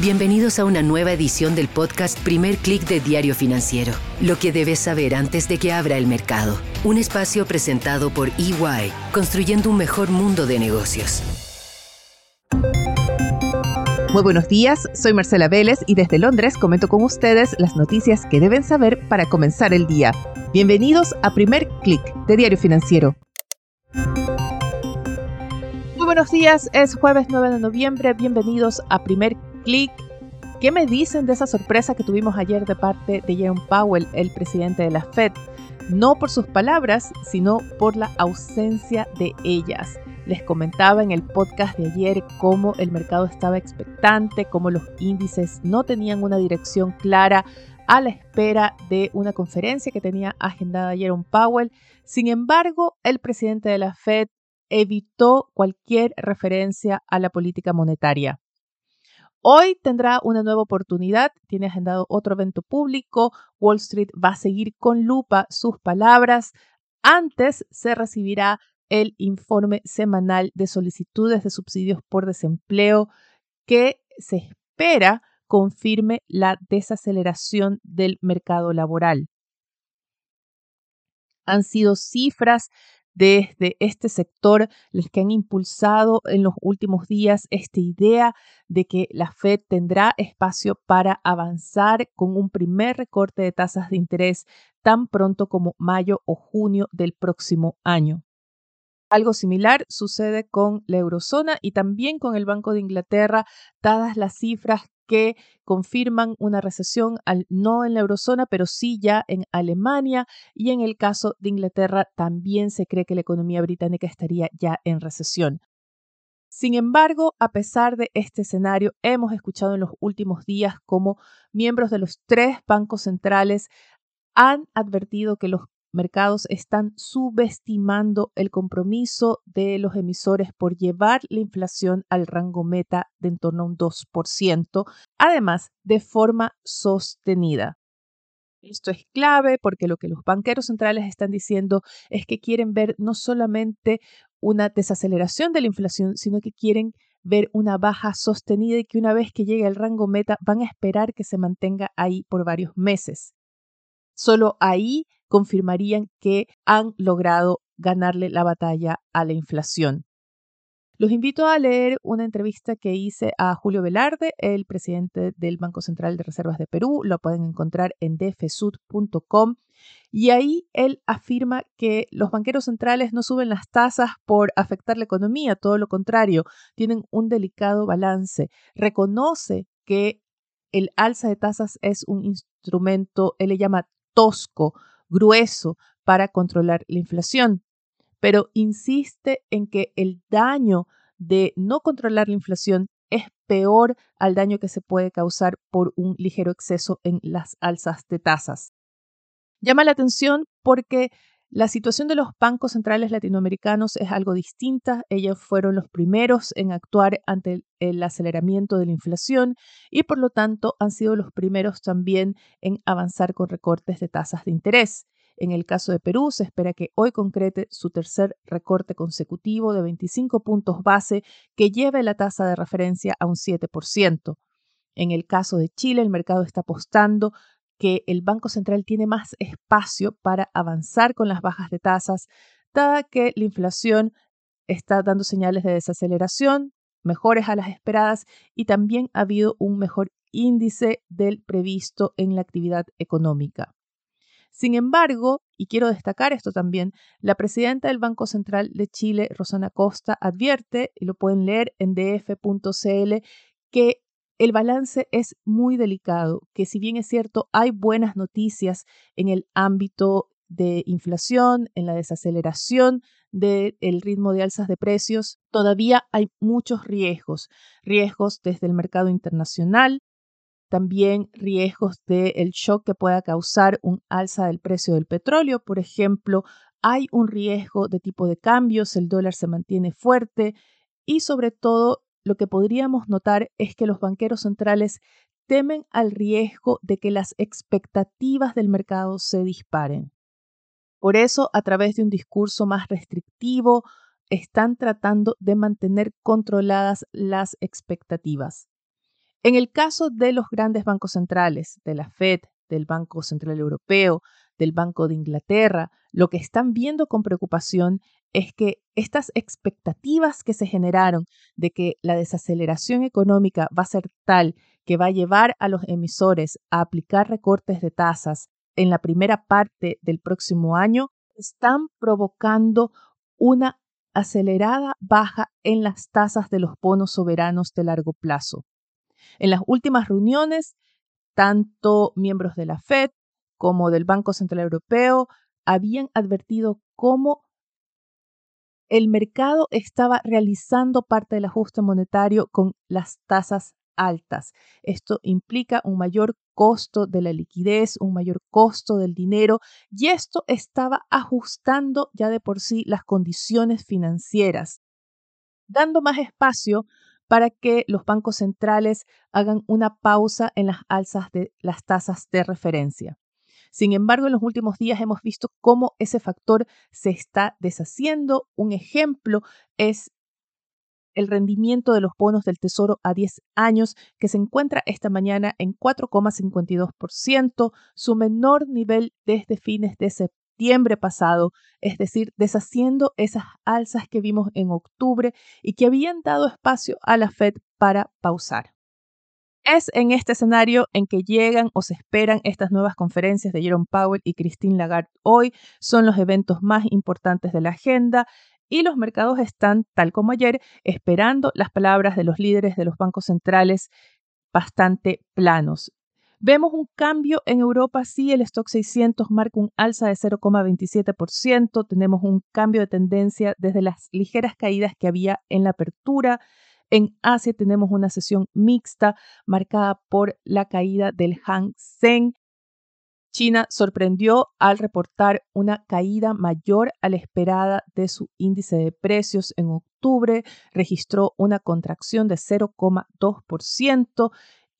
Bienvenidos a una nueva edición del podcast Primer Click de Diario Financiero. Lo que debes saber antes de que abra el mercado. Un espacio presentado por EY, construyendo un mejor mundo de negocios. Muy buenos días, soy Marcela Vélez y desde Londres comento con ustedes las noticias que deben saber para comenzar el día. Bienvenidos a Primer Click de Diario Financiero. Muy buenos días, es jueves 9 de noviembre, bienvenidos a Primer ¿Qué me dicen de esa sorpresa que tuvimos ayer de parte de Jerome Powell, el presidente de la Fed? No por sus palabras, sino por la ausencia de ellas. Les comentaba en el podcast de ayer cómo el mercado estaba expectante, cómo los índices no tenían una dirección clara a la espera de una conferencia que tenía agendada Jerome Powell. Sin embargo, el presidente de la Fed evitó cualquier referencia a la política monetaria. Hoy tendrá una nueva oportunidad, tiene agendado otro evento público, Wall Street va a seguir con lupa sus palabras. Antes se recibirá el informe semanal de solicitudes de subsidios por desempleo que se espera confirme la desaceleración del mercado laboral. Han sido cifras desde este sector los que han impulsado en los últimos días esta idea de que la Fed tendrá espacio para avanzar con un primer recorte de tasas de interés tan pronto como mayo o junio del próximo año. Algo similar sucede con la eurozona y también con el Banco de Inglaterra, dadas las cifras que confirman una recesión no en la eurozona, pero sí ya en Alemania y en el caso de Inglaterra también se cree que la economía británica estaría ya en recesión. Sin embargo, a pesar de este escenario, hemos escuchado en los últimos días cómo miembros de los tres bancos centrales han advertido que los mercados están subestimando el compromiso de los emisores por llevar la inflación al rango meta de en torno a un 2%, además de forma sostenida. Esto es clave porque lo que los banqueros centrales están diciendo es que quieren ver no solamente una desaceleración de la inflación, sino que quieren ver una baja sostenida y que una vez que llegue al rango meta van a esperar que se mantenga ahí por varios meses. Solo ahí confirmarían que han logrado ganarle la batalla a la inflación. Los invito a leer una entrevista que hice a Julio Velarde, el presidente del Banco Central de Reservas de Perú. Lo pueden encontrar en dfsud.com. Y ahí él afirma que los banqueros centrales no suben las tasas por afectar la economía, todo lo contrario, tienen un delicado balance. Reconoce que el alza de tasas es un instrumento, él le llama tosco, grueso para controlar la inflación, pero insiste en que el daño de no controlar la inflación es peor al daño que se puede causar por un ligero exceso en las alzas de tasas. Llama la atención porque la situación de los bancos centrales latinoamericanos es algo distinta. Ellos fueron los primeros en actuar ante el aceleramiento de la inflación y por lo tanto han sido los primeros también en avanzar con recortes de tasas de interés. En el caso de Perú, se espera que hoy concrete su tercer recorte consecutivo de 25 puntos base que lleve la tasa de referencia a un 7%. En el caso de Chile, el mercado está apostando que el Banco Central tiene más espacio para avanzar con las bajas de tasas, dada que la inflación está dando señales de desaceleración, mejores a las esperadas y también ha habido un mejor índice del previsto en la actividad económica. Sin embargo, y quiero destacar esto también, la presidenta del Banco Central de Chile, Rosana Costa, advierte, y lo pueden leer en df.cl, que el balance es muy delicado, que si bien es cierto, hay buenas noticias en el ámbito de inflación, en la desaceleración del ritmo de alzas de precios, todavía hay muchos riesgos, riesgos desde el mercado internacional, también riesgos del shock que pueda causar un alza del precio del petróleo, por ejemplo, hay un riesgo de tipo de cambios, el dólar se mantiene fuerte y sobre todo lo que podríamos notar es que los banqueros centrales temen al riesgo de que las expectativas del mercado se disparen. Por eso, a través de un discurso más restrictivo, están tratando de mantener controladas las expectativas. En el caso de los grandes bancos centrales, de la Fed, del Banco Central Europeo, del Banco de Inglaterra, lo que están viendo con preocupación es que estas expectativas que se generaron de que la desaceleración económica va a ser tal que va a llevar a los emisores a aplicar recortes de tasas en la primera parte del próximo año, están provocando una acelerada baja en las tasas de los bonos soberanos de largo plazo. En las últimas reuniones, tanto miembros de la Fed como del Banco Central Europeo habían advertido cómo el mercado estaba realizando parte del ajuste monetario con las tasas altas. Esto implica un mayor costo de la liquidez, un mayor costo del dinero y esto estaba ajustando ya de por sí las condiciones financieras, dando más espacio para que los bancos centrales hagan una pausa en las alzas de las tasas de referencia. Sin embargo, en los últimos días hemos visto cómo ese factor se está deshaciendo. Un ejemplo es el rendimiento de los bonos del Tesoro a 10 años, que se encuentra esta mañana en 4,52%, su menor nivel desde fines de septiembre pasado, es decir, deshaciendo esas alzas que vimos en octubre y que habían dado espacio a la Fed para pausar. Es en este escenario en que llegan o se esperan estas nuevas conferencias de Jerome Powell y Christine Lagarde hoy. Son los eventos más importantes de la agenda y los mercados están, tal como ayer, esperando las palabras de los líderes de los bancos centrales bastante planos. Vemos un cambio en Europa, sí, el stock 600 marca un alza de 0,27%, tenemos un cambio de tendencia desde las ligeras caídas que había en la apertura. En Asia tenemos una sesión mixta marcada por la caída del Hang Seng. China sorprendió al reportar una caída mayor a la esperada de su índice de precios en octubre, registró una contracción de 0,2%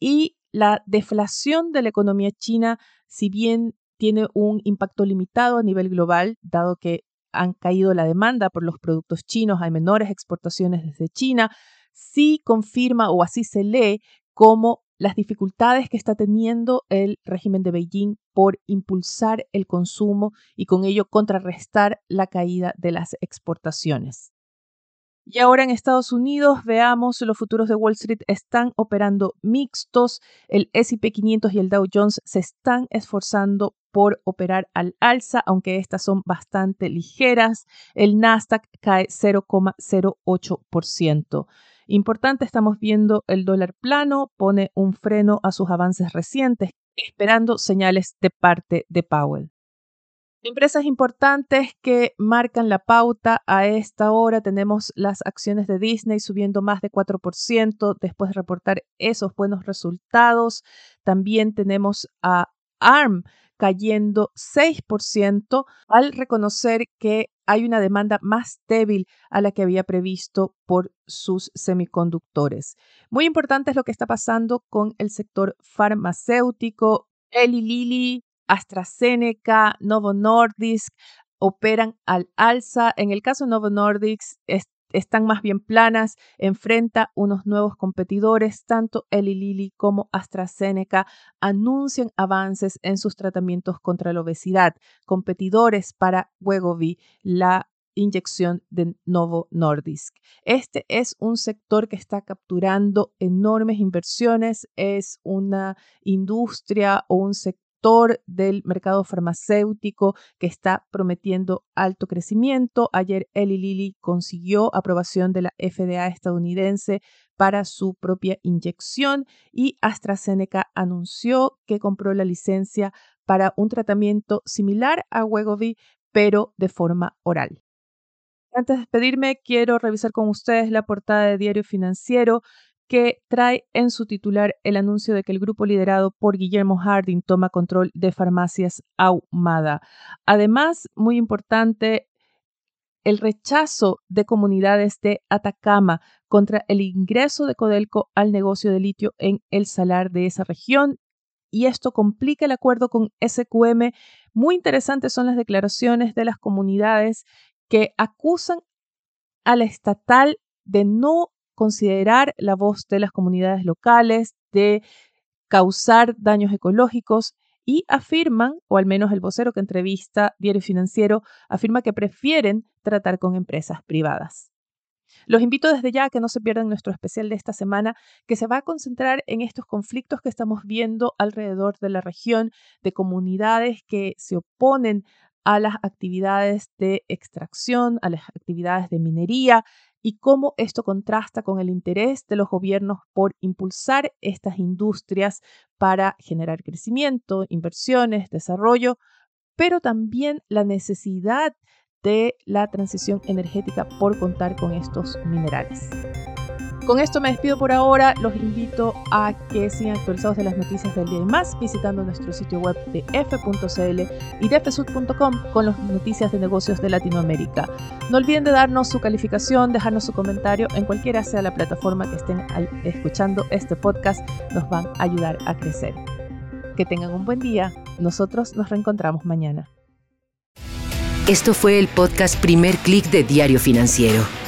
y la deflación de la economía china, si bien tiene un impacto limitado a nivel global, dado que han caído la demanda por los productos chinos, hay menores exportaciones desde China, sí confirma o así se lee como las dificultades que está teniendo el régimen de Beijing por impulsar el consumo y con ello contrarrestar la caída de las exportaciones. Y ahora en Estados Unidos, veamos, los futuros de Wall Street están operando mixtos. El SP 500 y el Dow Jones se están esforzando por operar al alza, aunque estas son bastante ligeras. El Nasdaq cae 0,08%. Importante, estamos viendo el dólar plano, pone un freno a sus avances recientes, esperando señales de parte de Powell. Empresas importantes que marcan la pauta a esta hora. Tenemos las acciones de Disney subiendo más de 4% después de reportar esos buenos resultados. También tenemos a ARM cayendo 6% al reconocer que hay una demanda más débil a la que había previsto por sus semiconductores. Muy importante es lo que está pasando con el sector farmacéutico. Eli Lilly, AstraZeneca, Novo Nordisk operan al alza. En el caso de Novo Nordisk, están más bien planas, enfrenta unos nuevos competidores, tanto Eli Lilly como AstraZeneca anuncian avances en sus tratamientos contra la obesidad, competidores para Wegovy, la inyección de Novo Nordisk. Este es un sector que está capturando enormes inversiones, es una industria o un del mercado farmacéutico que está prometiendo alto crecimiento. Ayer Eli Lilly consiguió aprobación de la FDA estadounidense para su propia inyección y AstraZeneca anunció que compró la licencia para un tratamiento similar a Wegovy, pero de forma oral. Antes de despedirme, quiero revisar con ustedes la portada de Diario Financiero que trae en su titular el anuncio de que el grupo liderado por Guillermo Harding toma control de farmacias Ahumada. Además, muy importante, el rechazo de comunidades de Atacama contra el ingreso de Codelco al negocio de litio en el salar de esa región. Y esto complica el acuerdo con SQM. Muy interesantes son las declaraciones de las comunidades que acusan a la estatal de no considerar la voz de las comunidades locales, de causar daños ecológicos y afirman, o al menos el vocero que entrevista Diario Financiero, afirma que prefieren tratar con empresas privadas. Los invito desde ya a que no se pierdan nuestro especial de esta semana, que se va a concentrar en estos conflictos que estamos viendo alrededor de la región, de comunidades que se oponen a las actividades de extracción, a las actividades de minería y cómo esto contrasta con el interés de los gobiernos por impulsar estas industrias para generar crecimiento, inversiones, desarrollo, pero también la necesidad de la transición energética por contar con estos minerales. Con esto me despido por ahora. Los invito a que sigan actualizados de las noticias del día y más visitando nuestro sitio web de f.cl y de con las noticias de negocios de Latinoamérica. No olviden de darnos su calificación, dejarnos su comentario en cualquiera sea la plataforma que estén escuchando este podcast. Nos van a ayudar a crecer. Que tengan un buen día. Nosotros nos reencontramos mañana. Esto fue el podcast Primer Click de Diario Financiero.